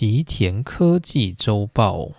吉田科技周报。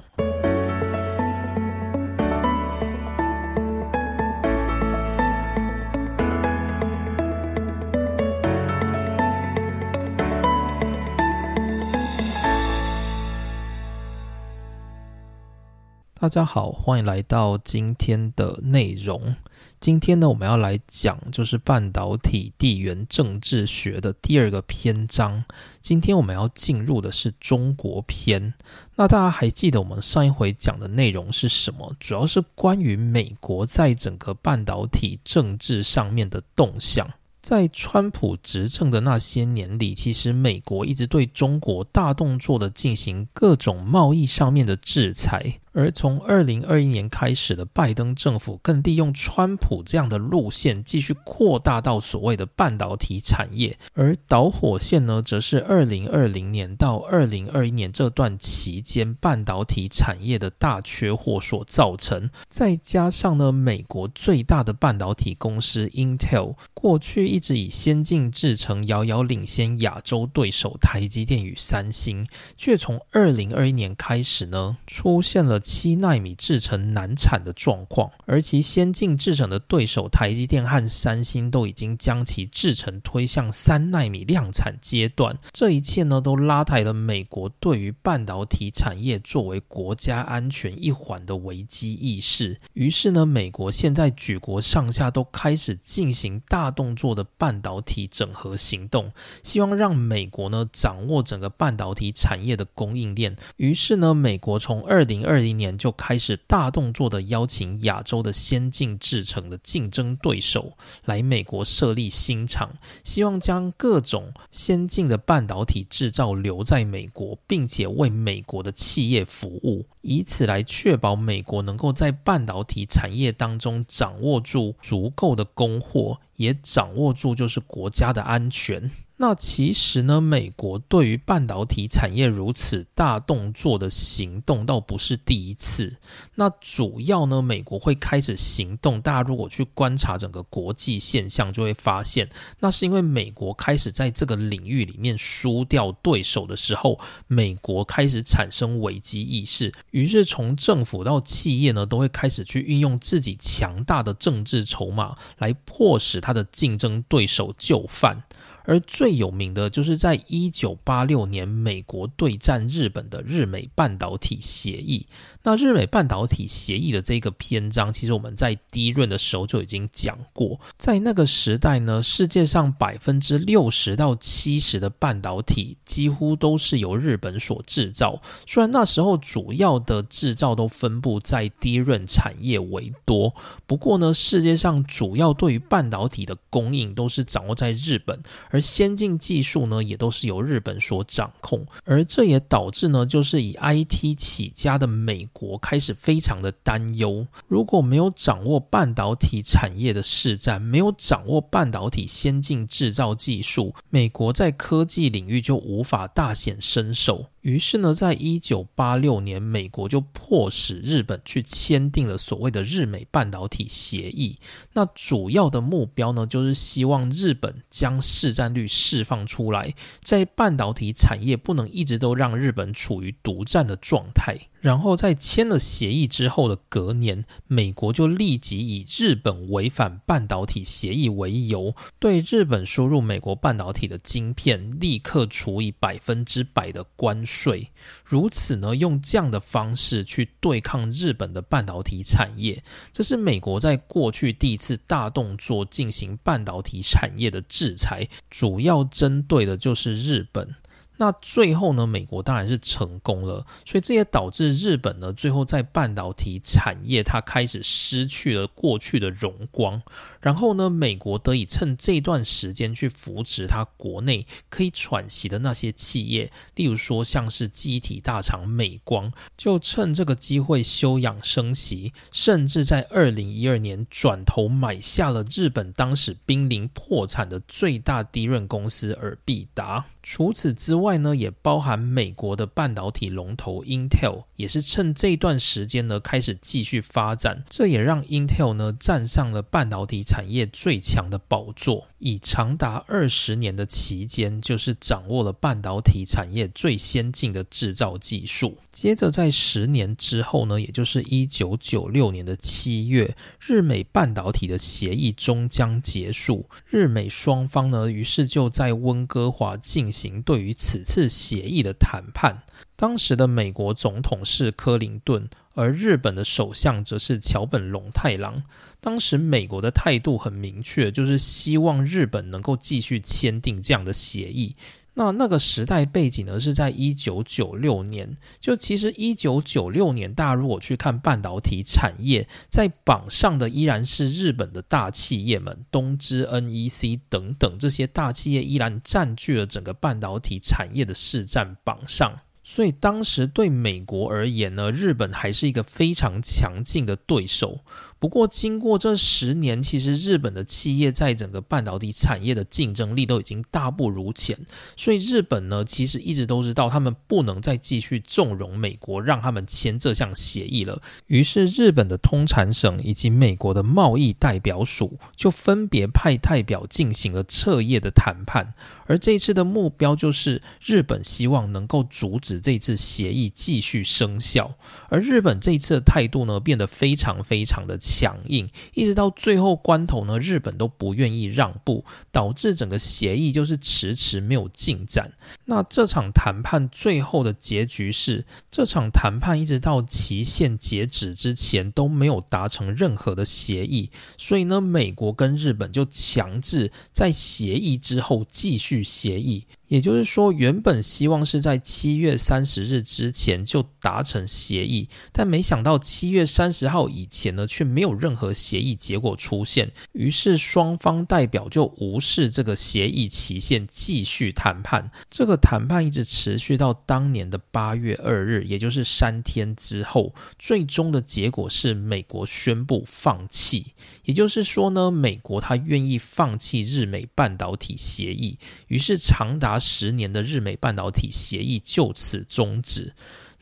大家好，欢迎来到今天的内容。今天呢，我们要来讲就是半导体地缘政治学的第二个篇章。今天我们要进入的是中国篇。那大家还记得我们上一回讲的内容是什么？主要是关于美国在整个半导体政治上面的动向。在川普执政的那些年里，其实美国一直对中国大动作的进行各种贸易上面的制裁。而从二零二一年开始的拜登政府，更利用川普这样的路线，继续扩大到所谓的半导体产业。而导火线呢，则是二零二零年到二零二一年这段期间半导体产业的大缺货所造成。再加上呢，美国最大的半导体公司 Intel，过去一直以先进制程遥遥领先亚洲对手台积电与三星，却从二零二一年开始呢，出现了。七纳米制程难产的状况，而其先进制程的对手台积电和三星都已经将其制程推向三纳米量产阶段。这一切呢，都拉抬了美国对于半导体产业作为国家安全一环的危机意识。于是呢，美国现在举国上下都开始进行大动作的半导体整合行动，希望让美国呢掌握整个半导体产业的供应链。于是呢，美国从二零二零今年就开始大动作的邀请亚洲的先进制程的竞争对手来美国设立新厂，希望将各种先进的半导体制造留在美国，并且为美国的企业服务，以此来确保美国能够在半导体产业当中掌握住足够的供货，也掌握住就是国家的安全。那其实呢，美国对于半导体产业如此大动作的行动，倒不是第一次。那主要呢，美国会开始行动。大家如果去观察整个国际现象，就会发现，那是因为美国开始在这个领域里面输掉对手的时候，美国开始产生危机意识，于是从政府到企业呢，都会开始去运用自己强大的政治筹码，来迫使他的竞争对手就范。而最有名的就是在一九八六年，美国对战日本的日美半导体协议。那日美半导体协议的这个篇章，其实我们在第一润的时候就已经讲过。在那个时代呢，世界上百分之六十到七十的半导体几乎都是由日本所制造。虽然那时候主要的制造都分布在低润产业为多，不过呢，世界上主要对于半导体的供应都是掌握在日本，而先进技术呢，也都是由日本所掌控。而这也导致呢，就是以 IT 起家的美。国开始非常的担忧，如果没有掌握半导体产业的市占，没有掌握半导体先进制造技术，美国在科技领域就无法大显身手。于是呢，在一九八六年，美国就迫使日本去签订了所谓的日美半导体协议。那主要的目标呢，就是希望日本将市占率释放出来，在半导体产业不能一直都让日本处于独占的状态。然后在签了协议之后的隔年，美国就立即以日本违反半导体协议为由，对日本输入美国半导体的晶片立刻处以百分之百的关税。如此呢，用这样的方式去对抗日本的半导体产业，这是美国在过去第一次大动作进行半导体产业的制裁，主要针对的就是日本。那最后呢，美国当然是成功了，所以这也导致日本呢，最后在半导体产业它开始失去了过去的荣光。然后呢，美国得以趁这段时间去扶持它国内可以喘息的那些企业，例如说像是机体大厂美光，就趁这个机会休养生息，甚至在二零一二年转头买下了日本当时濒临破产的最大低润公司尔必达。除此之外，外呢，也包含美国的半导体龙头 Intel，也是趁这段时间呢开始继续发展，这也让 Intel 呢站上了半导体产业最强的宝座，以长达二十年的期间，就是掌握了半导体产业最先进的制造技术。接着在十年之后呢，也就是一九九六年的七月，日美半导体的协议终将结束，日美双方呢，于是就在温哥华进行对于此次协议的谈判。当时的美国总统是克林顿，而日本的首相则是桥本龙太郎。当时美国的态度很明确，就是希望日本能够继续签订这样的协议。那那个时代背景呢，是在一九九六年。就其实一九九六年，大家如果去看半导体产业，在榜上的依然是日本的大企业们，东芝、NEC 等等这些大企业依然占据了整个半导体产业的市占榜上。所以当时对美国而言呢，日本还是一个非常强劲的对手。不过，经过这十年，其实日本的企业在整个半导体产业的竞争力都已经大不如前。所以，日本呢，其实一直都知道他们不能再继续纵容美国，让他们签这项协议了。于是，日本的通产省以及美国的贸易代表署就分别派代表进行了彻夜的谈判。而这一次的目标就是，日本希望能够阻止这次协议继续生效。而日本这一次的态度呢，变得非常非常的。强硬，一直到最后关头呢，日本都不愿意让步，导致整个协议就是迟迟没有进展。那这场谈判最后的结局是，这场谈判一直到期限截止之前都没有达成任何的协议，所以呢，美国跟日本就强制在协议之后继续协议。也就是说，原本希望是在七月三十日之前就达成协议，但没想到七月三十号以前呢，却没有任何协议结果出现。于是双方代表就无视这个协议期限，继续谈判。这个谈判一直持续到当年的八月二日，也就是三天之后，最终的结果是美国宣布放弃。也就是说呢，美国他愿意放弃日美半导体协议，于是长达。十年的日美半导体协议就此终止。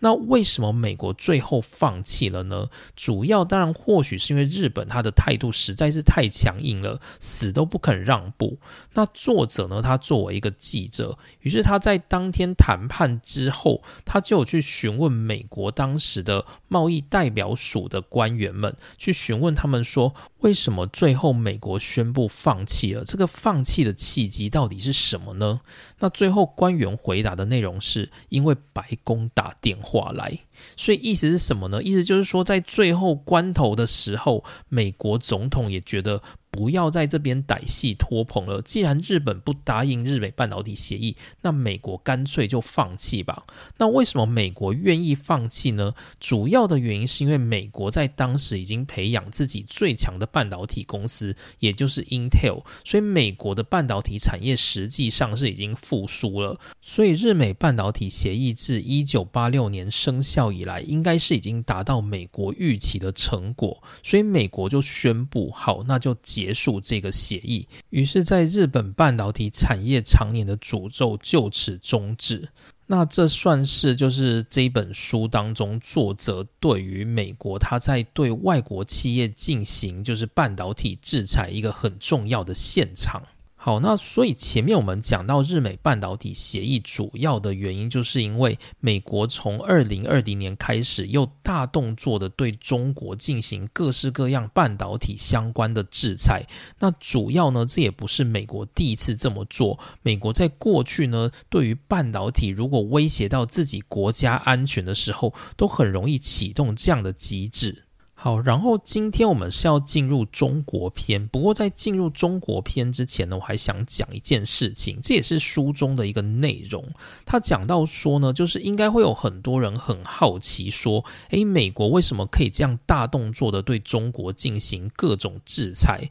那为什么美国最后放弃了呢？主要当然或许是因为日本他的态度实在是太强硬了，死都不肯让步。那作者呢，他作为一个记者，于是他在当天谈判之后，他就去询问美国当时的贸易代表署的官员们，去询问他们说，为什么最后美国宣布放弃了？这个放弃的契机到底是什么呢？那最后官员回答的内容是因为白宫打电话。来，所以意思是什么呢？意思就是说，在最后关头的时候，美国总统也觉得。不要在这边歹戏拖棚了。既然日本不答应日美半导体协议，那美国干脆就放弃吧。那为什么美国愿意放弃呢？主要的原因是因为美国在当时已经培养自己最强的半导体公司，也就是 Intel，所以美国的半导体产业实际上是已经复苏了。所以日美半导体协议自一九八六年生效以来，应该是已经达到美国预期的成果。所以美国就宣布好，那就。结束这个协议，于是，在日本半导体产业常年的诅咒就此终止。那这算是就是这一本书当中作者对于美国他在对外国企业进行就是半导体制裁一个很重要的现场。好，那所以前面我们讲到日美半导体协议，主要的原因就是因为美国从二零二零年开始又大动作的对中国进行各式各样半导体相关的制裁。那主要呢，这也不是美国第一次这么做。美国在过去呢，对于半导体如果威胁到自己国家安全的时候，都很容易启动这样的机制。好，然后今天我们是要进入中国篇。不过在进入中国篇之前呢，我还想讲一件事情，这也是书中的一个内容。他讲到说呢，就是应该会有很多人很好奇，说，诶，美国为什么可以这样大动作的对中国进行各种制裁？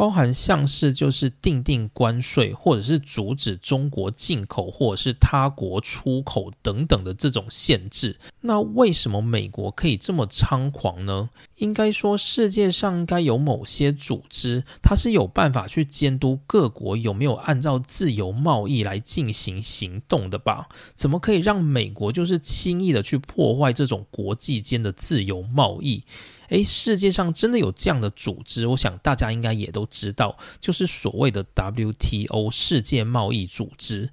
包含像是就是定定关税，或者是阻止中国进口，或者是他国出口等等的这种限制。那为什么美国可以这么猖狂呢？应该说，世界上应该有某些组织，它是有办法去监督各国有没有按照自由贸易来进行行动的吧？怎么可以让美国就是轻易的去破坏这种国际间的自由贸易？诶，世界上真的有这样的组织？我想大家应该也都知道，就是所谓的 WTO 世界贸易组织。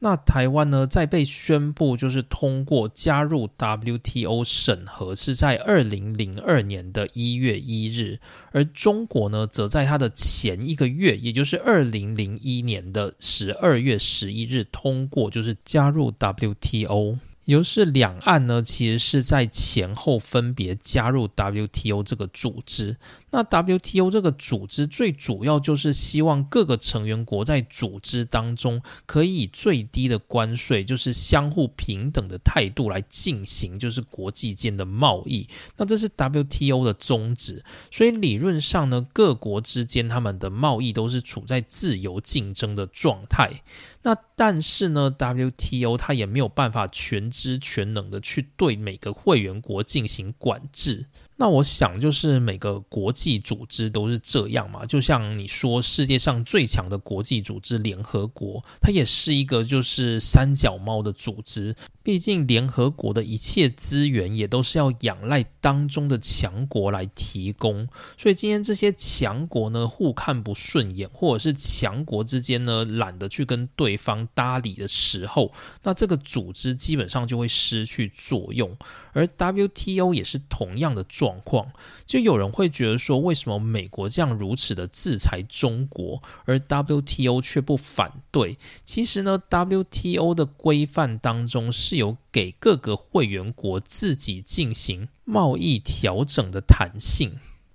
那台湾呢，在被宣布就是通过加入 WTO 审核，是在二零零二年的一月一日，而中国呢，则在它的前一个月，也就是二零零一年的十二月十一日通过，就是加入 WTO。也就是两岸呢，其实是在前后分别加入 WTO 这个组织。那 WTO 这个组织最主要就是希望各个成员国在组织当中可以以最低的关税，就是相互平等的态度来进行，就是国际间的贸易。那这是 WTO 的宗旨。所以理论上呢，各国之间他们的贸易都是处在自由竞争的状态。那但是呢，WTO 它也没有办法全知全能的去对每个会员国进行管制。那我想，就是每个国际组织都是这样嘛。就像你说，世界上最强的国际组织联合国，它也是一个就是三脚猫的组织。毕竟联合国的一切资源也都是要仰赖当中的强国来提供。所以今天这些强国呢，互看不顺眼，或者是强国之间呢懒得去跟对方搭理的时候，那这个组织基本上就会失去作用。而 WTO 也是同样的状状况，就有人会觉得说，为什么美国这样如此的制裁中国，而 WTO 却不反对？其实呢，WTO 的规范当中是有给各个会员国自己进行贸易调整的弹性。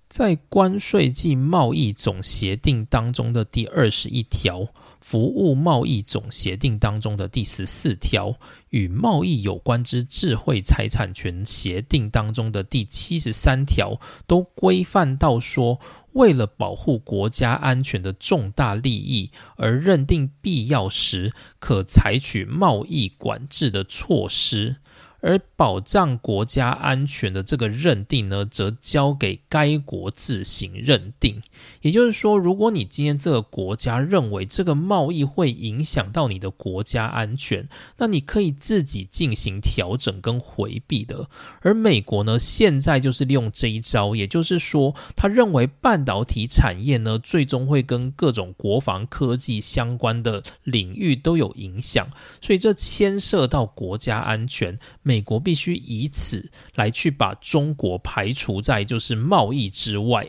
在关税及贸易总协定当中的第二十一条，服务贸易总协定当中的第十四条，与贸易有关之智慧财产权协定当中的第七十三条，都规范到说，为了保护国家安全的重大利益而认定必要时，可采取贸易管制的措施。而保障国家安全的这个认定呢，则交给该国自行认定。也就是说，如果你今天这个国家认为这个贸易会影响到你的国家安全，那你可以自己进行调整跟回避的。而美国呢，现在就是利用这一招，也就是说，他认为半导体产业呢，最终会跟各种国防科技相关的领域都有影响，所以这牵涉到国家安全。美美国必须以此来去把中国排除在就是贸易之外。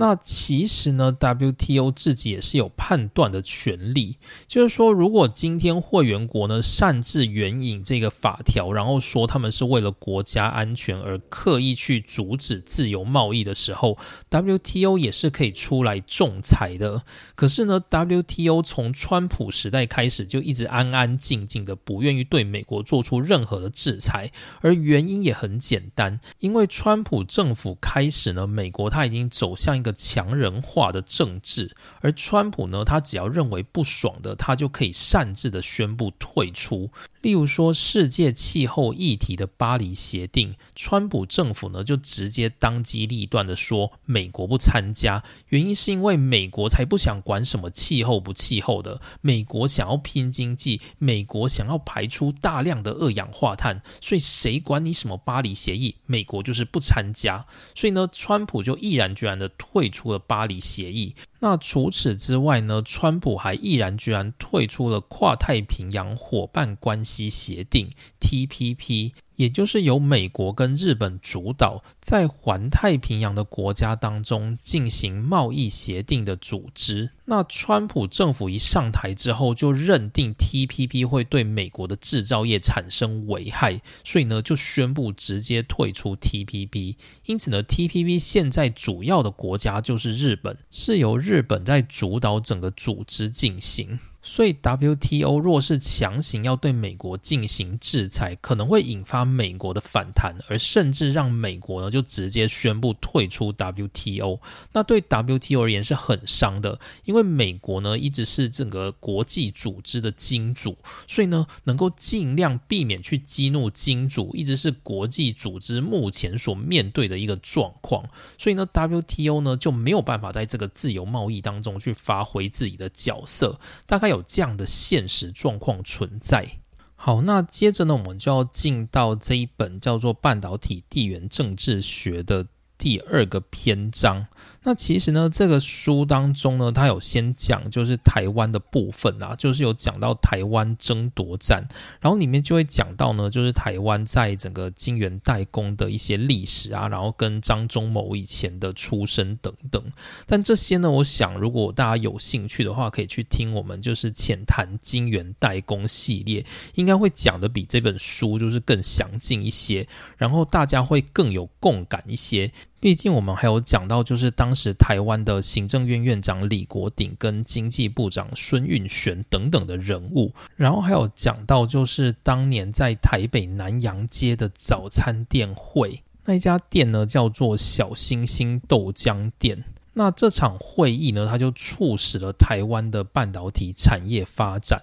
那其实呢，WTO 自己也是有判断的权利，就是说，如果今天会员国呢擅自援引这个法条，然后说他们是为了国家安全而刻意去阻止自由贸易的时候，WTO 也是可以出来仲裁的。可是呢，WTO 从川普时代开始就一直安安静静的，不愿意对美国做出任何的制裁，而原因也很简单，因为川普政府开始呢，美国他已经走向一个。强人化的政治，而川普呢，他只要认为不爽的，他就可以擅自的宣布退出。例如说，世界气候议题的巴黎协定，川普政府呢就直接当机立断的说，美国不参加，原因是因为美国才不想管什么气候不气候的，美国想要拼经济，美国想要排出大量的二氧化碳，所以谁管你什么巴黎协议，美国就是不参加，所以呢，川普就毅然决然的退出了巴黎协议。那除此之外呢？川普还毅然居然退出了跨太平洋伙伴关系协定 （TPP）。也就是由美国跟日本主导，在环太平洋的国家当中进行贸易协定的组织。那川普政府一上台之后，就认定 TPP 会对美国的制造业产生危害，所以呢，就宣布直接退出 TPP。因此呢，TPP 现在主要的国家就是日本，是由日本在主导整个组织进行。所以 WTO 若是强行要对美国进行制裁，可能会引发美国的反弹，而甚至让美国呢就直接宣布退出 WTO。那对 WTO 而言是很伤的，因为美国呢一直是整个国际组织的金主，所以呢能够尽量避免去激怒金主，一直是国际组织目前所面对的一个状况。所以呢 WTO 呢就没有办法在这个自由贸易当中去发挥自己的角色，大概。有这样的现实状况存在。好，那接着呢，我们就要进到这一本叫做《半导体地缘政治学》的第二个篇章。那其实呢，这个书当中呢，它有先讲就是台湾的部分啊，就是有讲到台湾争夺战，然后里面就会讲到呢，就是台湾在整个金元代工的一些历史啊，然后跟张忠谋以前的出身等等。但这些呢，我想如果大家有兴趣的话，可以去听我们就是浅谈金元代工系列，应该会讲的比这本书就是更详尽一些，然后大家会更有共感一些。毕竟我们还有讲到，就是当时台湾的行政院院长李国鼎跟经济部长孙运璇等等的人物，然后还有讲到，就是当年在台北南洋街的早餐店会，那一家店呢叫做小星星豆浆店。那这场会议呢，它就促使了台湾的半导体产业发展。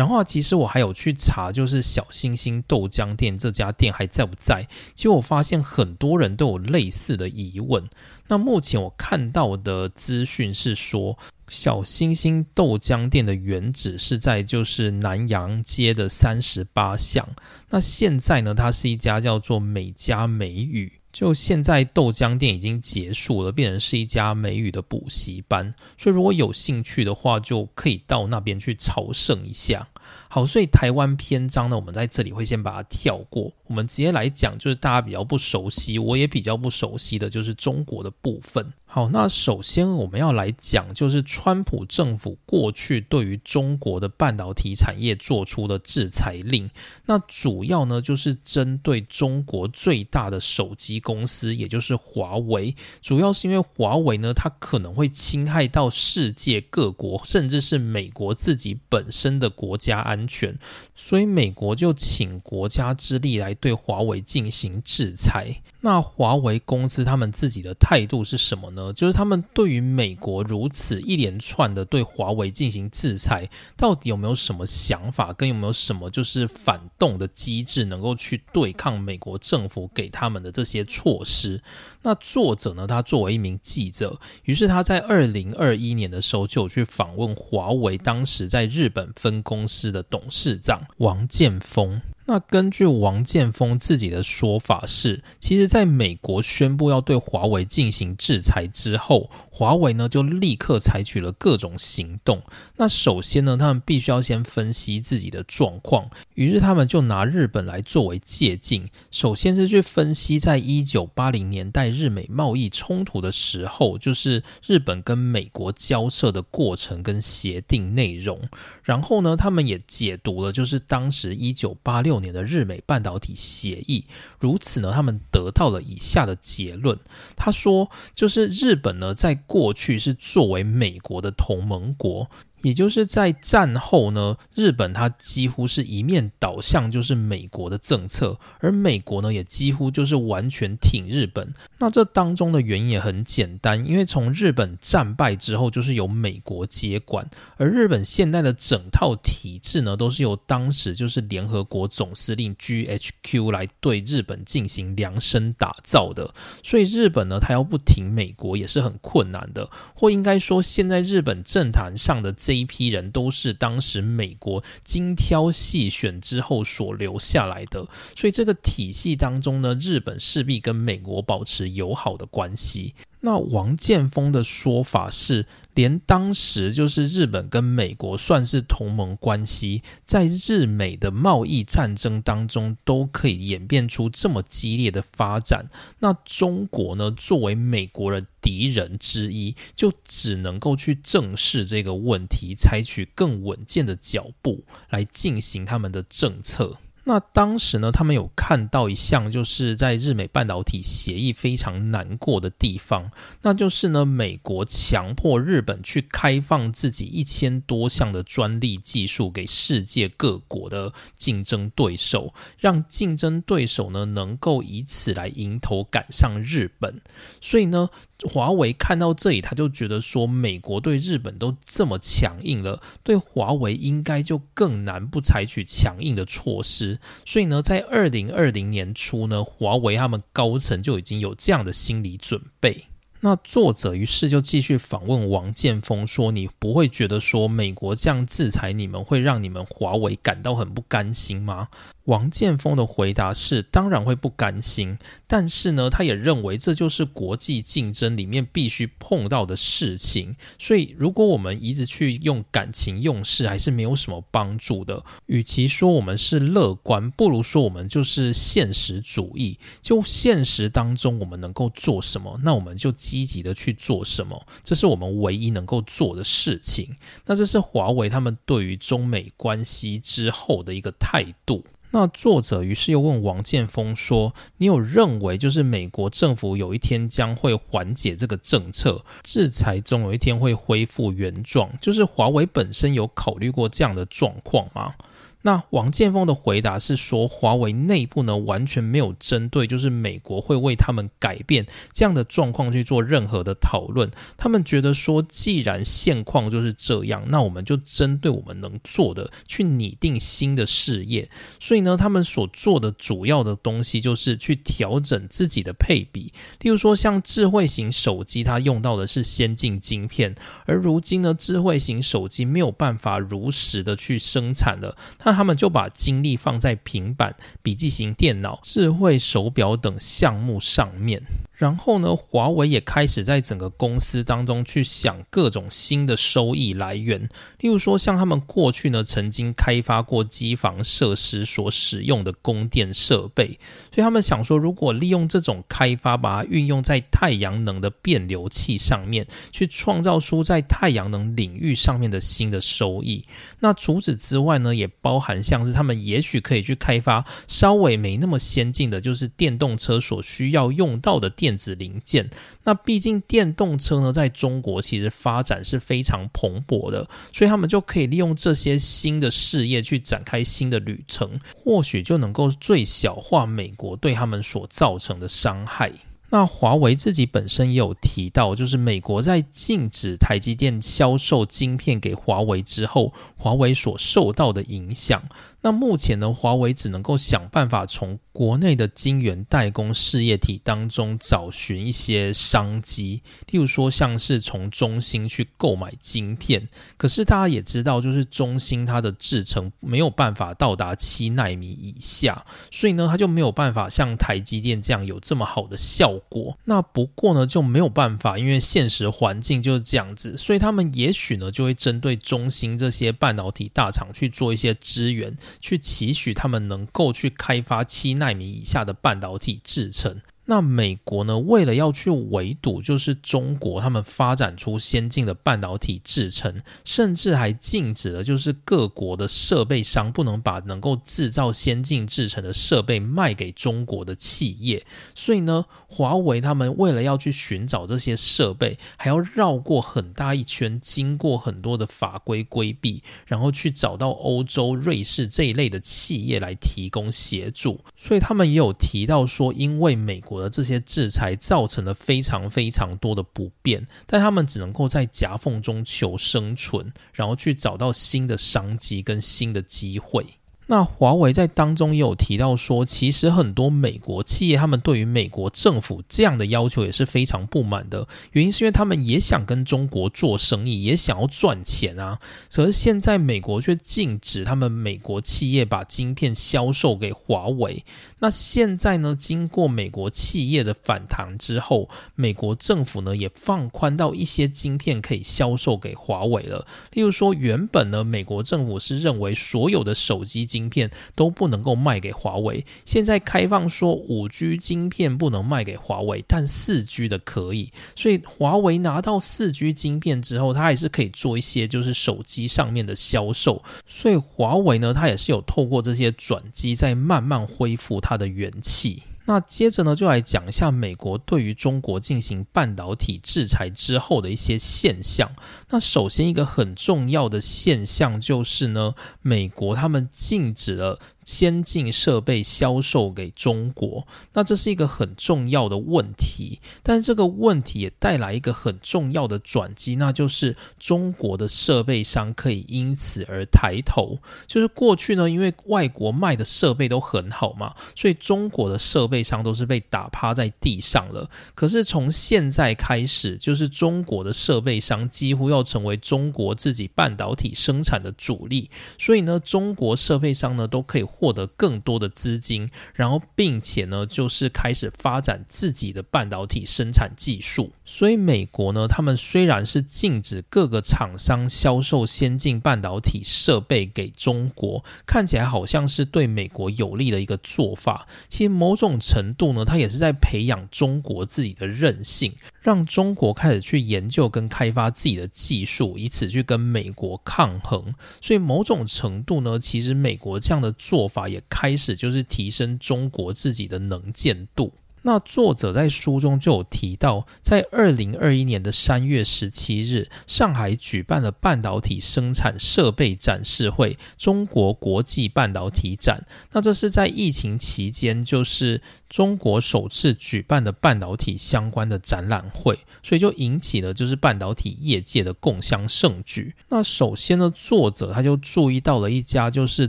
然后，其实我还有去查，就是小星星豆浆店这家店还在不在？其实我发现很多人都有类似的疑问。那目前我看到的资讯是说，小星星豆浆店的原址是在就是南洋街的三十八巷。那现在呢，它是一家叫做美家美语。就现在豆浆店已经结束了，变成是一家美语的补习班。所以如果有兴趣的话，就可以到那边去朝圣一下。好，所以台湾篇章呢，我们在这里会先把它跳过，我们直接来讲，就是大家比较不熟悉，我也比较不熟悉的就是中国的部分。好，那首先我们要来讲，就是川普政府过去对于中国的半导体产业做出的制裁令。那主要呢，就是针对中国最大的手机公司，也就是华为。主要是因为华为呢，它可能会侵害到世界各国，甚至是美国自己本身的国家安安全，所以美国就请国家之力来对华为进行制裁。那华为公司他们自己的态度是什么呢？就是他们对于美国如此一连串的对华为进行制裁，到底有没有什么想法，跟有没有什么就是反动的机制，能够去对抗美国政府给他们的这些措施？那作者呢，他作为一名记者，于是他在二零二一年的时候就去访问华为当时在日本分公司的董事长王建峰。那根据王建峰自己的说法是，其实在美国宣布要对华为进行制裁之后。华为呢，就立刻采取了各种行动。那首先呢，他们必须要先分析自己的状况。于是他们就拿日本来作为借鉴。首先是去分析，在一九八零年代日美贸易冲突的时候，就是日本跟美国交涉的过程跟协定内容。然后呢，他们也解读了，就是当时一九八六年的日美半导体协议。如此呢，他们得到了以下的结论。他说，就是日本呢，在过去是作为美国的同盟国。也就是在战后呢，日本它几乎是一面倒向就是美国的政策，而美国呢也几乎就是完全挺日本。那这当中的原因也很简单，因为从日本战败之后，就是由美国接管，而日本现在的整套体制呢，都是由当时就是联合国总司令 GHQ 来对日本进行量身打造的。所以日本呢，它要不挺美国也是很困难的，或应该说，现在日本政坛上的。这一批人都是当时美国精挑细选之后所留下来的，所以这个体系当中呢，日本势必跟美国保持友好的关系。那王建峰的说法是，连当时就是日本跟美国算是同盟关系，在日美的贸易战争当中都可以演变出这么激烈的发展。那中国呢，作为美国的敌人之一，就只能够去正视这个问题，采取更稳健的脚步来进行他们的政策。那当时呢，他们有看到一项，就是在日美半导体协议非常难过的地方，那就是呢，美国强迫日本去开放自己一千多项的专利技术给世界各国的竞争对手，让竞争对手呢能够以此来迎头赶上日本，所以呢。华为看到这里，他就觉得说，美国对日本都这么强硬了，对华为应该就更难不采取强硬的措施。所以呢，在二零二零年初呢，华为他们高层就已经有这样的心理准备。那作者于是就继续访问王建峰说：“你不会觉得说美国这样制裁你们，会让你们华为感到很不甘心吗？”王建峰的回答是：当然会不甘心，但是呢，他也认为这就是国际竞争里面必须碰到的事情。所以，如果我们一直去用感情用事，还是没有什么帮助的。与其说我们是乐观，不如说我们就是现实主义。就现实当中，我们能够做什么，那我们就积极的去做什么，这是我们唯一能够做的事情。那这是华为他们对于中美关系之后的一个态度。那作者于是又问王建峰说：“你有认为就是美国政府有一天将会缓解这个政策，制裁中有一天会恢复原状？就是华为本身有考虑过这样的状况吗？”那王建峰的回答是说，华为内部呢完全没有针对，就是美国会为他们改变这样的状况去做任何的讨论。他们觉得说，既然现况就是这样，那我们就针对我们能做的去拟定新的事业。所以呢，他们所做的主要的东西就是去调整自己的配比。例如说，像智慧型手机，它用到的是先进晶片，而如今呢，智慧型手机没有办法如实的去生产了。它那他们就把精力放在平板、笔记型电脑、智慧手表等项目上面。然后呢，华为也开始在整个公司当中去想各种新的收益来源，例如说像他们过去呢曾经开发过机房设施所使用的供电设备，所以他们想说，如果利用这种开发，把它运用在太阳能的变流器上面，去创造出在太阳能领域上面的新的收益。那除此之外呢，也包含像是他们也许可以去开发稍微没那么先进的，就是电动车所需要用到的电。电子零件，那毕竟电动车呢，在中国其实发展是非常蓬勃的，所以他们就可以利用这些新的事业去展开新的旅程，或许就能够最小化美国对他们所造成的伤害。那华为自己本身也有提到，就是美国在禁止台积电销售晶片给华为之后，华为所受到的影响。那目前呢，华为只能够想办法从国内的晶圆代工事业体当中找寻一些商机，例如说像是从中兴去购买晶片。可是大家也知道，就是中兴它的制程没有办法到达七纳米以下，所以呢，它就没有办法像台积电这样有这么好的效果。那不过呢，就没有办法，因为现实环境就是这样子，所以他们也许呢就会针对中兴这些半导体大厂去做一些支援。去期许他们能够去开发七纳米以下的半导体制程。那美国呢？为了要去围堵，就是中国他们发展出先进的半导体制程，甚至还禁止了，就是各国的设备商不能把能够制造先进制程的设备卖给中国的企业。所以呢，华为他们为了要去寻找这些设备，还要绕过很大一圈，经过很多的法规规避，然后去找到欧洲、瑞士这一类的企业来提供协助。所以他们也有提到说，因为美国而。这些制裁造成了非常非常多的不便，但他们只能够在夹缝中求生存，然后去找到新的商机跟新的机会。那华为在当中也有提到说，其实很多美国企业他们对于美国政府这样的要求也是非常不满的，原因是因为他们也想跟中国做生意，也想要赚钱啊。可是现在美国却禁止他们美国企业把晶片销售给华为。那现在呢，经过美国企业的反弹之后，美国政府呢也放宽到一些晶片可以销售给华为了。例如说，原本呢美国政府是认为所有的手机晶芯片都不能够卖给华为。现在开放说五 G 晶片不能卖给华为，但四 G 的可以。所以华为拿到四 G 晶片之后，它还是可以做一些就是手机上面的销售。所以华为呢，它也是有透过这些转机，在慢慢恢复它的元气。那接着呢，就来讲一下美国对于中国进行半导体制裁之后的一些现象。那首先一个很重要的现象就是呢，美国他们禁止了。先进设备销售给中国，那这是一个很重要的问题。但这个问题也带来一个很重要的转机，那就是中国的设备商可以因此而抬头。就是过去呢，因为外国卖的设备都很好嘛，所以中国的设备商都是被打趴在地上了。可是从现在开始，就是中国的设备商几乎要成为中国自己半导体生产的主力，所以呢，中国设备商呢都可以。获得更多的资金，然后并且呢，就是开始发展自己的半导体生产技术。所以美国呢，他们虽然是禁止各个厂商销售先进半导体设备给中国，看起来好像是对美国有利的一个做法。其实某种程度呢，它也是在培养中国自己的韧性，让中国开始去研究跟开发自己的技术，以此去跟美国抗衡。所以某种程度呢，其实美国这样的做。法也开始就是提升中国自己的能见度。那作者在书中就有提到，在二零二一年的三月十七日，上海举办了半导体生产设备展示会——中国国际半导体展。那这是在疫情期间，就是中国首次举办的半导体相关的展览会，所以就引起了就是半导体业界的共襄盛举。那首先呢，作者他就注意到了一家就是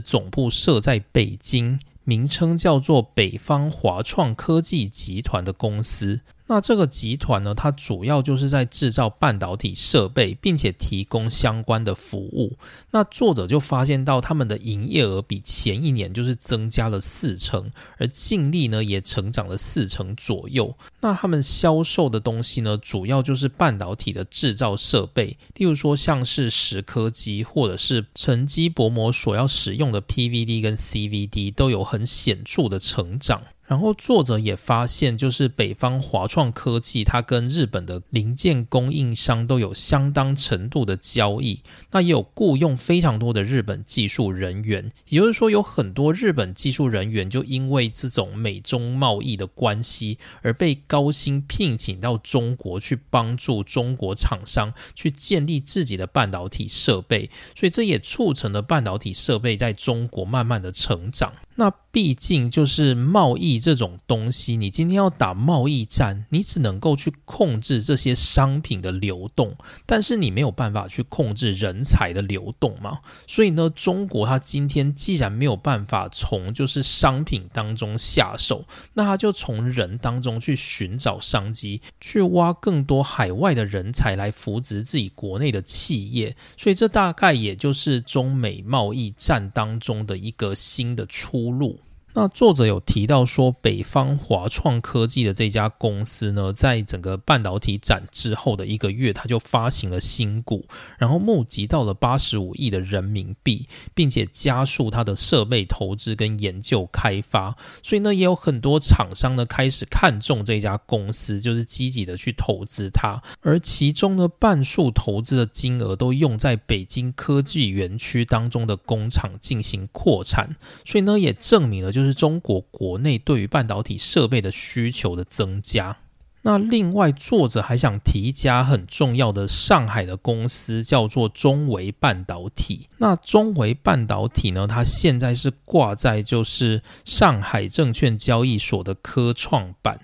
总部设在北京。名称叫做北方华创科技集团的公司。那这个集团呢，它主要就是在制造半导体设备，并且提供相关的服务。那作者就发现到，他们的营业额比前一年就是增加了四成，而净利呢也成长了四成左右。那他们销售的东西呢，主要就是半导体的制造设备，例如说像是蚀刻机或者是沉积薄膜所要使用的 PVD 跟 CVD，都有很显著的成长。然后作者也发现，就是北方华创科技，它跟日本的零件供应商都有相当程度的交易，那也有雇佣非常多的日本技术人员。也就是说，有很多日本技术人员就因为这种美中贸易的关系，而被高薪聘请到中国去帮助中国厂商去建立自己的半导体设备，所以这也促成了半导体设备在中国慢慢的成长。那毕竟就是贸易这种东西，你今天要打贸易战，你只能够去控制这些商品的流动，但是你没有办法去控制人才的流动嘛。所以呢，中国它今天既然没有办法从就是商品当中下手，那它就从人当中去寻找商机，去挖更多海外的人才来扶植自己国内的企业。所以这大概也就是中美贸易战当中的一个新的出。出路。那作者有提到说，北方华创科技的这家公司呢，在整个半导体展之后的一个月，它就发行了新股，然后募集到了八十五亿的人民币，并且加速它的设备投资跟研究开发。所以呢，也有很多厂商呢开始看中这家公司，就是积极的去投资它。而其中呢，半数投资的金额都用在北京科技园区当中的工厂进行扩产。所以呢，也证明了就。就是中国国内对于半导体设备的需求的增加。那另外，作者还想提一家很重要的上海的公司，叫做中维半导体。那中维半导体呢，它现在是挂在就是上海证券交易所的科创板。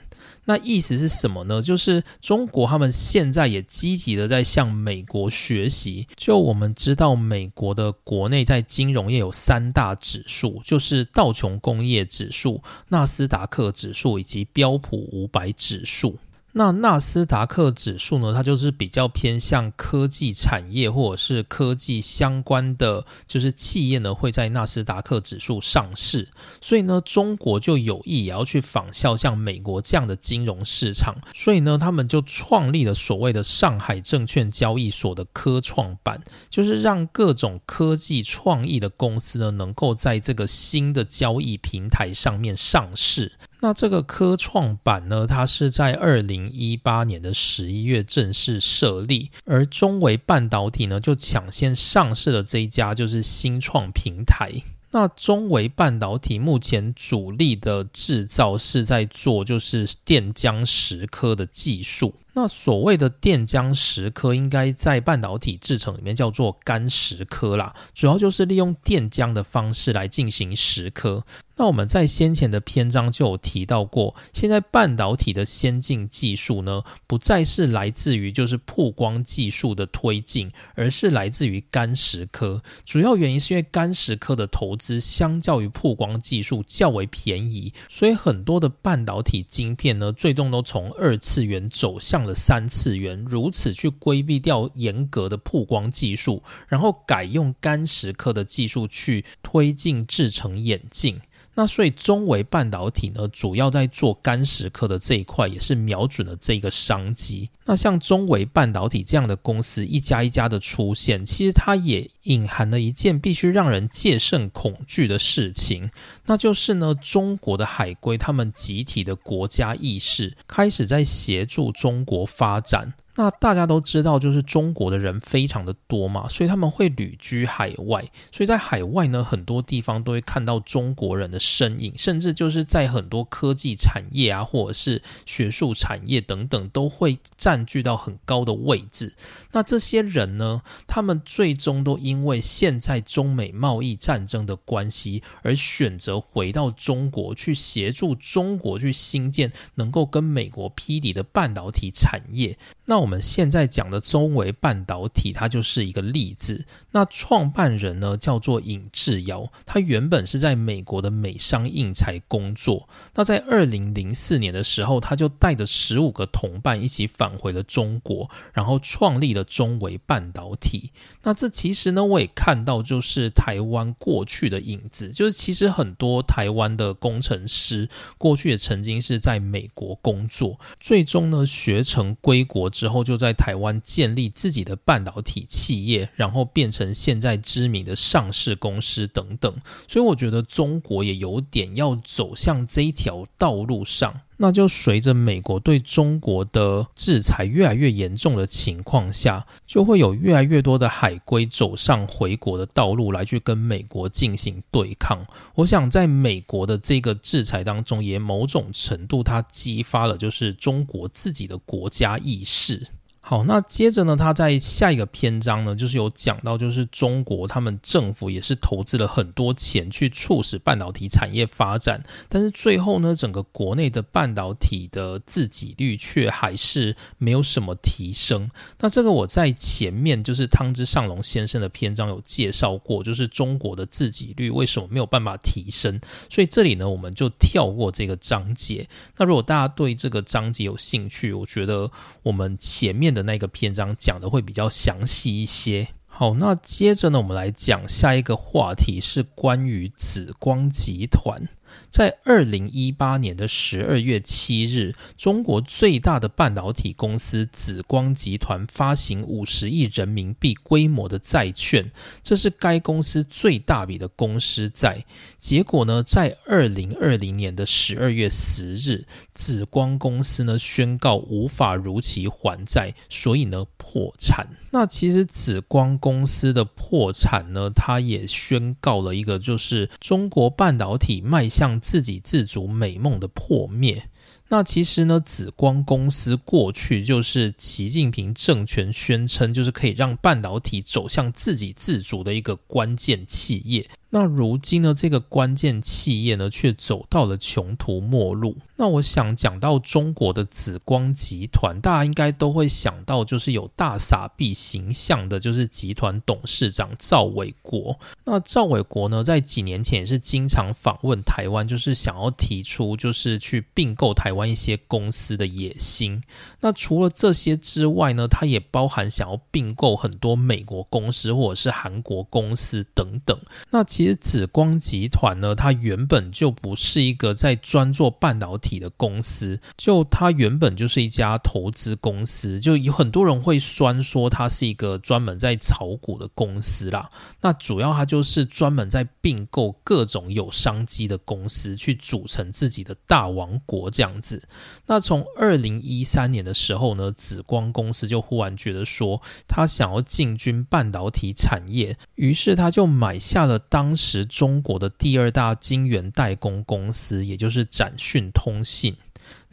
那意思是什么呢？就是中国他们现在也积极的在向美国学习。就我们知道，美国的国内在金融业有三大指数，就是道琼工业指数、纳斯达克指数以及标普五百指数。那纳斯达克指数呢？它就是比较偏向科技产业或者是科技相关的，就是企业呢会在纳斯达克指数上市。所以呢，中国就有意也要去仿效像美国这样的金融市场。所以呢，他们就创立了所谓的上海证券交易所的科创板，就是让各种科技创意的公司呢，能够在这个新的交易平台上面上市。那这个科创板呢，它是在二零一八年的十一月正式设立，而中维半导体呢就抢先上市了这一家就是新创平台。那中维半导体目前主力的制造是在做就是电浆石刻的技术。那所谓的电浆石刻，应该在半导体制成里面叫做干石刻啦，主要就是利用电浆的方式来进行石刻。那我们在先前的篇章就有提到过，现在半导体的先进技术呢，不再是来自于就是曝光技术的推进，而是来自于干石刻。主要原因是因为干石刻的投资相较于曝光技术较为便宜，所以很多的半导体晶片呢，最终都从二次元走向三次元，如此去规避掉严格的曝光技术，然后改用干石刻的技术去推进制成眼镜。那所以中维半导体呢，主要在做干石刻的这一块，也是瞄准了这个商机。那像中维半导体这样的公司，一家一家的出现，其实它也隐含了一件必须让人戒慎恐惧的事情，那就是呢，中国的海归他们集体的国家意识开始在协助中国发展。那大家都知道，就是中国的人非常的多嘛，所以他们会旅居海外，所以在海外呢，很多地方都会看到中国人的身影，甚至就是在很多科技产业啊，或者是学术产业等等，都会占据到很高的位置。那这些人呢，他们最终都因为现在中美贸易战争的关系，而选择回到中国去协助中国去兴建能够跟美国匹敌的半导体产业。那我们现在讲的中维半导体，它就是一个例子。那创办人呢叫做尹志尧，他原本是在美国的美商印材工作。那在二零零四年的时候，他就带着十五个同伴一起返回了中国，然后创立了中维半导体。那这其实呢，我也看到就是台湾过去的影子，就是其实很多台湾的工程师过去也曾经是在美国工作，最终呢学成归国。之后就在台湾建立自己的半导体企业，然后变成现在知名的上市公司等等。所以我觉得中国也有点要走向这一条道路上。那就随着美国对中国的制裁越来越严重的情况下，就会有越来越多的海归走上回国的道路来去跟美国进行对抗。我想在美国的这个制裁当中，也某种程度它激发了就是中国自己的国家意识。好，那接着呢，他在下一个篇章呢，就是有讲到，就是中国他们政府也是投资了很多钱去促使半导体产业发展，但是最后呢，整个国内的半导体的自给率却还是没有什么提升。那这个我在前面就是汤之上龙先生的篇章有介绍过，就是中国的自给率为什么没有办法提升，所以这里呢，我们就跳过这个章节。那如果大家对这个章节有兴趣，我觉得我们前面。的那个篇章讲的会比较详细一些。好，那接着呢，我们来讲下一个话题，是关于紫光集团。在二零一八年的十二月七日，中国最大的半导体公司紫光集团发行五十亿人民币规模的债券，这是该公司最大笔的公司债。结果呢，在二零二零年的十二月十日，紫光公司呢宣告无法如期还债，所以呢破产。那其实紫光公司的破产呢，它也宣告了一个，就是中国半导体迈向。自给自足美梦的破灭。那其实呢，紫光公司过去就是习近平政权宣称，就是可以让半导体走向自给自足的一个关键企业。那如今呢，这个关键企业呢，却走到了穷途末路。那我想讲到中国的紫光集团，大家应该都会想到，就是有大傻逼形象的，就是集团董事长赵伟国。那赵伟国呢，在几年前也是经常访问台湾，就是想要提出，就是去并购台湾。一些公司的野心。那除了这些之外呢，他也包含想要并购很多美国公司或者是韩国公司等等。那其实紫光集团呢，它原本就不是一个在专做半导体的公司，就它原本就是一家投资公司，就有很多人会酸说它是一个专门在炒股的公司啦。那主要它就是专门在并购各种有商机的公司，去组成自己的大王国这样子。那从二零一三年的时候呢，紫光公司就忽然觉得说，他想要进军半导体产业，于是他就买下了当当时中国的第二大晶圆代工公司，也就是展讯通信。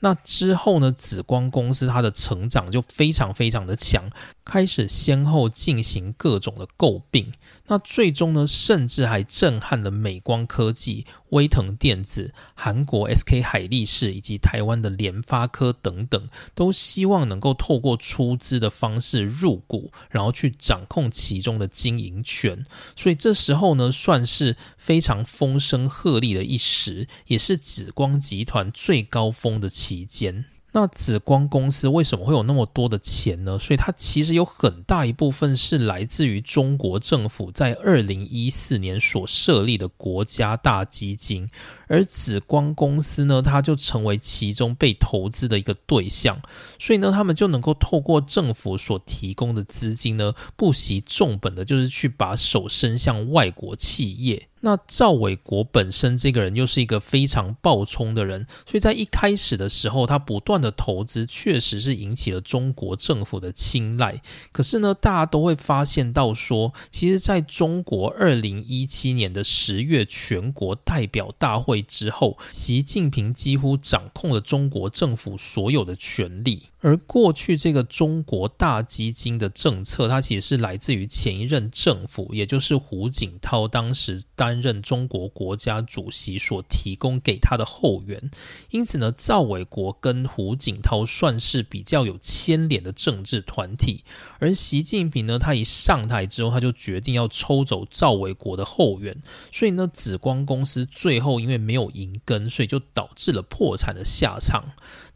那之后呢？紫光公司它的成长就非常非常的强，开始先后进行各种的诟病。那最终呢，甚至还震撼了美光科技、威腾电子、韩国 SK 海力士以及台湾的联发科等等，都希望能够透过出资的方式入股，然后去掌控其中的经营权。所以这时候呢，算是非常风声鹤唳的一时，也是紫光集团最高峰的期间。那紫光公司为什么会有那么多的钱呢？所以它其实有很大一部分是来自于中国政府在二零一四年所设立的国家大基金，而紫光公司呢，它就成为其中被投资的一个对象，所以呢，他们就能够透过政府所提供的资金呢，不惜重本的，就是去把手伸向外国企业。那赵伟国本身这个人又是一个非常暴冲的人，所以在一开始的时候，他不断的投资确实是引起了中国政府的青睐。可是呢，大家都会发现到说，其实在中国二零一七年的十月全国代表大会之后，习近平几乎掌控了中国政府所有的权力。而过去这个中国大基金的政策，它其实是来自于前一任政府，也就是胡锦涛当时担任中国国家主席所提供给他的后援。因此呢，赵伟国跟胡锦涛算是比较有牵连的政治团体。而习近平呢，他一上台之后，他就决定要抽走赵伟国的后援，所以呢，紫光公司最后因为没有银根，所以就导致了破产的下场。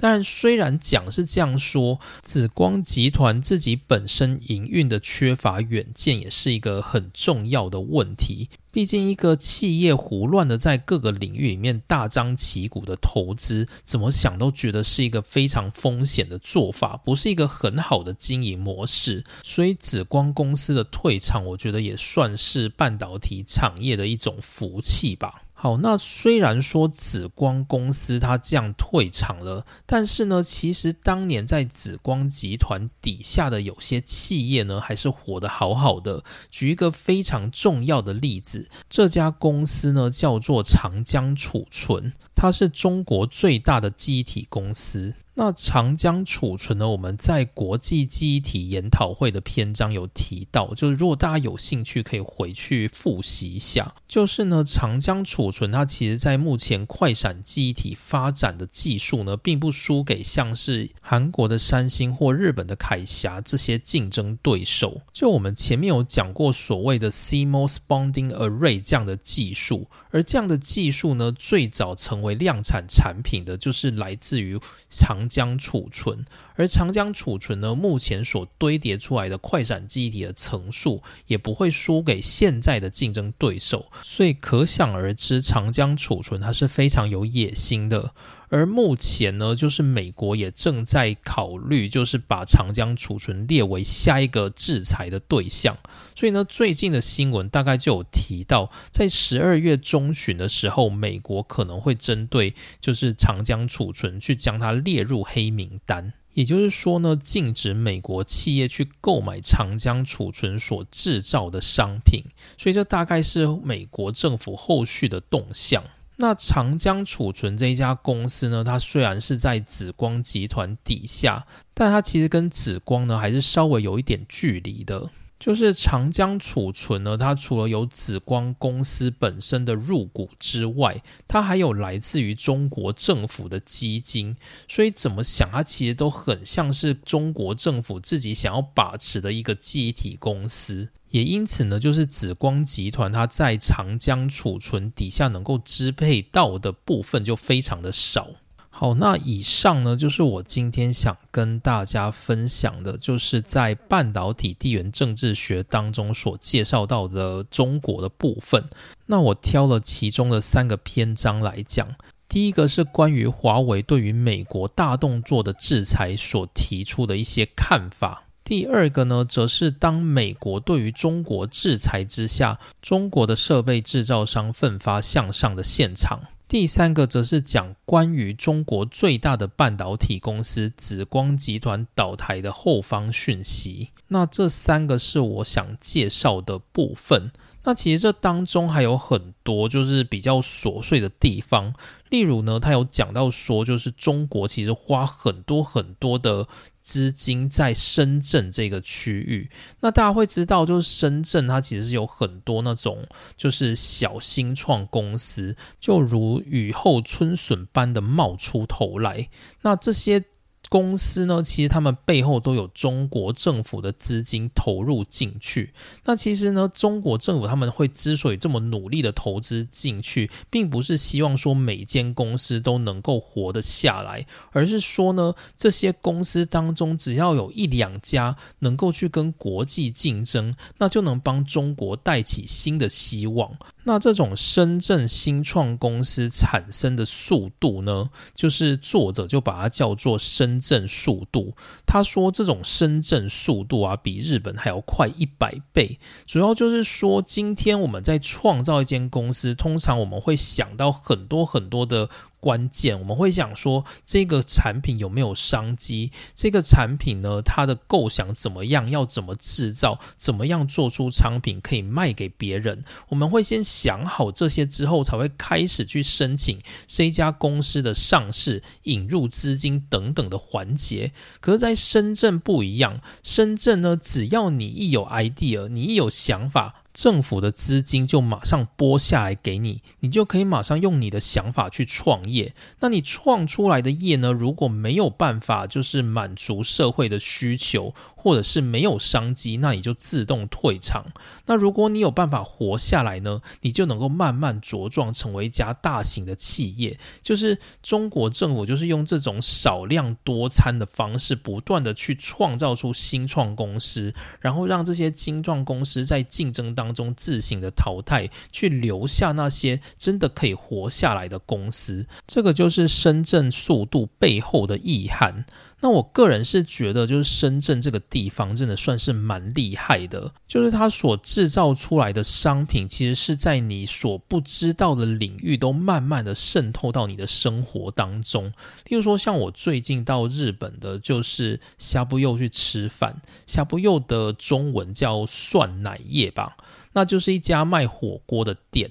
当然，虽然讲是这样说，紫光集团自己本身营运的缺乏远见，也是一个很重要的问题。毕竟，一个企业胡乱的在各个领域里面大张旗鼓的投资，怎么想都觉得是一个非常风险的做法，不是一个很好的经营模式。所以，紫光公司的退场，我觉得也算是半导体产业的一种福气吧。好，那虽然说紫光公司它这样退场了，但是呢，其实当年在紫光集团底下的有些企业呢，还是活得好好的。举一个非常重要的例子，这家公司呢叫做长江储存，它是中国最大的机体公司。那长江储存呢？我们在国际记忆体研讨会的篇章有提到，就是如果大家有兴趣，可以回去复习一下。就是呢，长江储存它其实在目前快闪记忆体发展的技术呢，并不输给像是韩国的三星或日本的凯霞这些竞争对手。就我们前面有讲过所谓的 CMOS bonding array 这样的技术，而这样的技术呢，最早成为量产产品的就是来自于长。将储存，而长江储存呢，目前所堆叠出来的快闪记忆体的层数，也不会输给现在的竞争对手，所以可想而知，长江储存它是非常有野心的。而目前呢，就是美国也正在考虑，就是把长江储存列为下一个制裁的对象。所以呢，最近的新闻大概就有提到，在十二月中旬的时候，美国可能会针对就是长江储存去将它列入黑名单。也就是说呢，禁止美国企业去购买长江储存所制造的商品。所以这大概是美国政府后续的动向。那长江储存这一家公司呢，它虽然是在紫光集团底下，但它其实跟紫光呢还是稍微有一点距离的。就是长江储存呢，它除了有紫光公司本身的入股之外，它还有来自于中国政府的基金，所以怎么想，它其实都很像是中国政府自己想要把持的一个记忆体公司。也因此呢，就是紫光集团它在长江储存底下能够支配到的部分就非常的少。好，那以上呢，就是我今天想跟大家分享的，就是在半导体地缘政治学当中所介绍到的中国的部分。那我挑了其中的三个篇章来讲。第一个是关于华为对于美国大动作的制裁所提出的一些看法。第二个呢，则是当美国对于中国制裁之下，中国的设备制造商奋发向上的现场。第三个则是讲关于中国最大的半导体公司紫光集团倒台的后方讯息。那这三个是我想介绍的部分。那其实这当中还有很多就是比较琐碎的地方，例如呢，他有讲到说，就是中国其实花很多很多的。资金在深圳这个区域，那大家会知道，就是深圳它其实有很多那种就是小新创公司，就如雨后春笋般的冒出头来。那这些。公司呢，其实他们背后都有中国政府的资金投入进去。那其实呢，中国政府他们会之所以这么努力的投资进去，并不是希望说每间公司都能够活得下来，而是说呢，这些公司当中只要有一两家能够去跟国际竞争，那就能帮中国带起新的希望。那这种深圳新创公司产生的速度呢，就是作者就把它叫做深圳速度。他说这种深圳速度啊，比日本还要快一百倍。主要就是说，今天我们在创造一间公司，通常我们会想到很多很多的。关键我们会想说，这个产品有没有商机？这个产品呢，它的构想怎么样？要怎么制造？怎么样做出商品可以卖给别人？我们会先想好这些之后，才会开始去申请这家公司的上市、引入资金等等的环节。可是，在深圳不一样，深圳呢，只要你一有 idea，你一有想法。政府的资金就马上拨下来给你，你就可以马上用你的想法去创业。那你创出来的业呢？如果没有办法，就是满足社会的需求。或者是没有商机，那你就自动退场。那如果你有办法活下来呢，你就能够慢慢茁壮，成为一家大型的企业。就是中国政府就是用这种少量多餐的方式，不断的去创造出新创公司，然后让这些精壮公司在竞争当中自行的淘汰，去留下那些真的可以活下来的公司。这个就是深圳速度背后的意涵。那我个人是觉得，就是深圳这个地方真的算是蛮厉害的，就是它所制造出来的商品，其实是在你所不知道的领域都慢慢的渗透到你的生活当中。例如说，像我最近到日本的，就是夏不佑去吃饭，夏不佑的中文叫蒜奶叶吧。那就是一家卖火锅的店，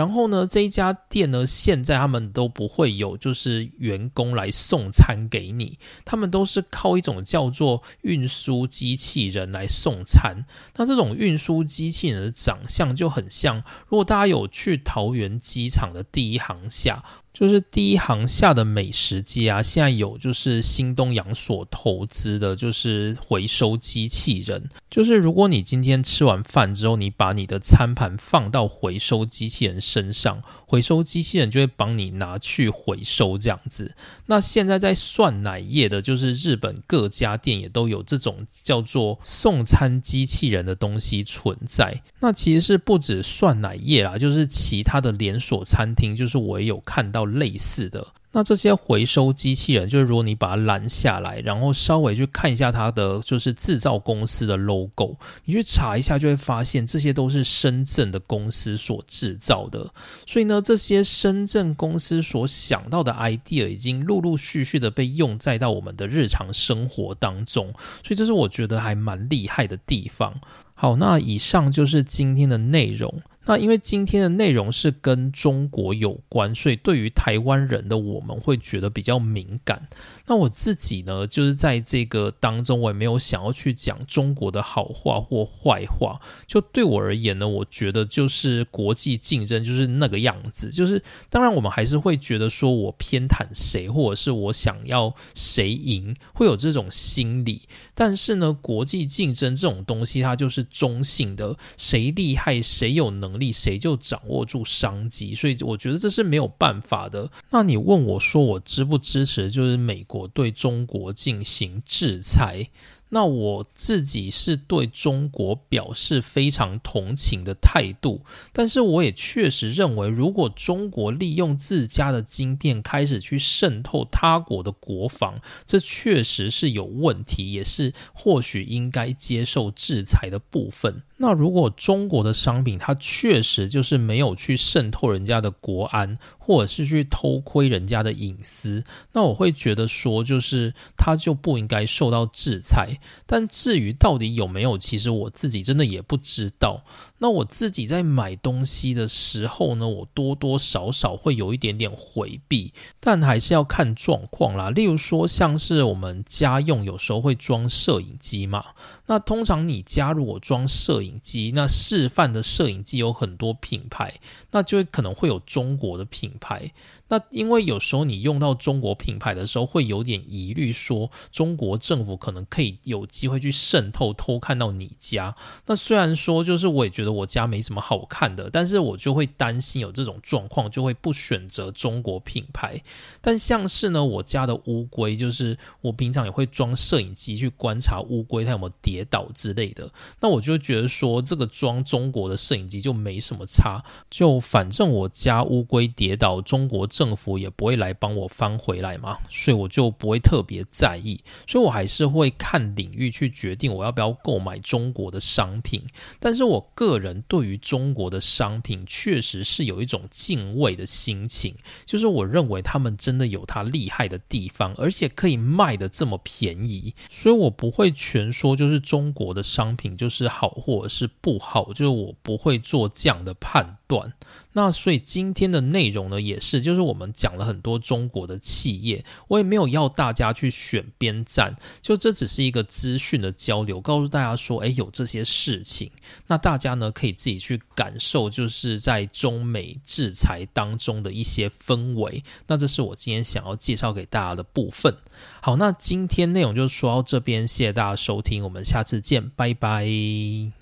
然后呢，这一家店呢，现在他们都不会有就是员工来送餐给你，他们都是靠一种叫做运输机器人来送餐。那这种运输机器人的长相就很像，如果大家有去桃园机场的第一航下。就是第一行下的美食街啊，现在有就是新东阳所投资的，就是回收机器人。就是如果你今天吃完饭之后，你把你的餐盘放到回收机器人身上，回收机器人就会帮你拿去回收这样子。那现在在涮奶业的，就是日本各家店也都有这种叫做送餐机器人的东西存在。那其实是不止涮奶业啦，就是其他的连锁餐厅，就是我也有看到。类似的，那这些回收机器人，就是如果你把它拦下来，然后稍微去看一下它的就是制造公司的 logo，你去查一下，就会发现这些都是深圳的公司所制造的。所以呢，这些深圳公司所想到的 idea 已经陆陆续续的被用在到我们的日常生活当中，所以这是我觉得还蛮厉害的地方。好，那以上就是今天的内容。那因为今天的内容是跟中国有关，所以对于台湾人的我们会觉得比较敏感。那我自己呢，就是在这个当中，我也没有想要去讲中国的好话或坏话。就对我而言呢，我觉得就是国际竞争就是那个样子。就是当然，我们还是会觉得说我偏袒谁，或者是我想要谁赢，会有这种心理。但是呢，国际竞争这种东西，它就是中性的，谁厉害，谁有能力，谁就掌握住商机。所以我觉得这是没有办法的。那你问我说我支不支持，就是美国我对中国进行制裁。那我自己是对中国表示非常同情的态度，但是我也确实认为，如果中国利用自家的晶片开始去渗透他国的国防，这确实是有问题，也是或许应该接受制裁的部分。那如果中国的商品它确实就是没有去渗透人家的国安，或者是去偷窥人家的隐私，那我会觉得说，就是它就不应该受到制裁。但至于到底有没有，其实我自己真的也不知道。那我自己在买东西的时候呢，我多多少少会有一点点回避，但还是要看状况啦。例如说，像是我们家用有时候会装摄影机嘛，那通常你加入我装摄影机，那示范的摄影机有很多品牌，那就会可能会有中国的品牌。那因为有时候你用到中国品牌的时候，会有点疑虑，说中国政府可能可以有机会去渗透、偷看到你家。那虽然说，就是我也觉得。我家没什么好看的，但是我就会担心有这种状况，就会不选择中国品牌。但像是呢，我家的乌龟，就是我平常也会装摄影机去观察乌龟它有没有跌倒之类的。那我就觉得说，这个装中国的摄影机就没什么差，就反正我家乌龟跌倒，中国政府也不会来帮我翻回来嘛，所以我就不会特别在意。所以我还是会看领域去决定我要不要购买中国的商品。但是我个人对于中国的商品确实是有一种敬畏的心情，就是我认为他们真的有它厉害的地方，而且可以卖的这么便宜，所以我不会全说就是中国的商品就是好或者是不好，就是我不会做这样的判断。那所以今天的内容呢，也是就是我们讲了很多中国的企业，我也没有要大家去选边站，就这只是一个资讯的交流，告诉大家说，诶，有这些事情，那大家呢可以自己去感受，就是在中美制裁当中的一些氛围。那这是我今天想要介绍给大家的部分。好，那今天内容就说到这边，谢谢大家收听，我们下次见，拜拜。